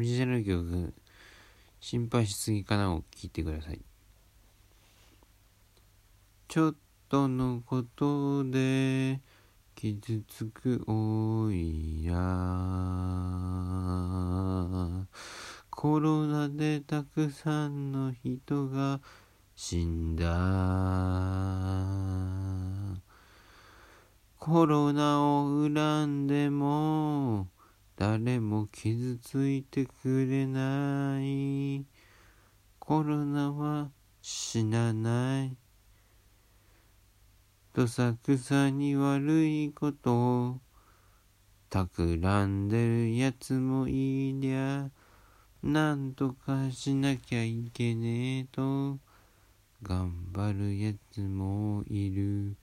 オリジナル曲、心配しすぎかなを聞いてください。ちょっとのことで傷つくおいやコロナでたくさんの人が死んだコロナを恨んでも誰も傷ついてくれない。コロナは死なない。どさくさに悪いことを企んでるやつもいりゃなんとかしなきゃいけねえと頑張るやつもいる。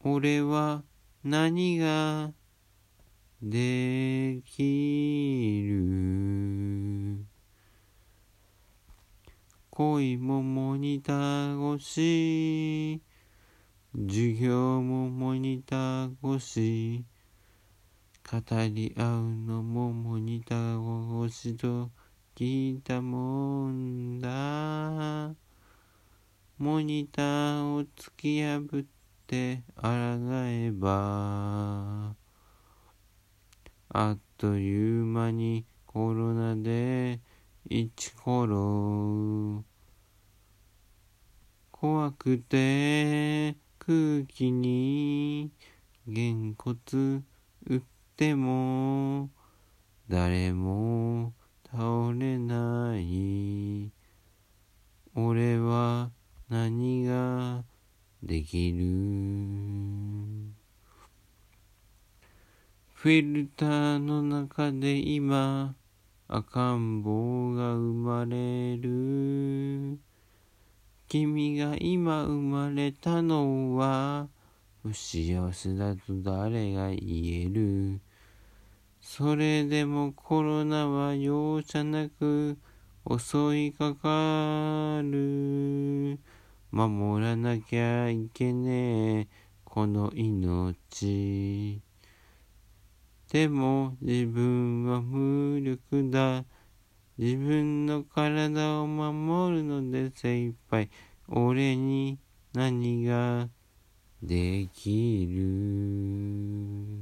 俺は何ができる恋もモニター越し授業もモニター越し語り合うのもモニター越しと聞いたもんだ。モニターを突き破って抗えばあっという間にコロナで一コロ怖くて空気にげんこつ打っても誰も倒れない俺は何ができるフィルターの中で今赤ん坊が生まれる。君が今生まれたのは不幸せだと誰が言える？それでもコロナは容赦なく襲いかかる。守らなきゃいけねえこの命。でも自分は無力だ。自分の体を守るので精一杯。俺に何ができる？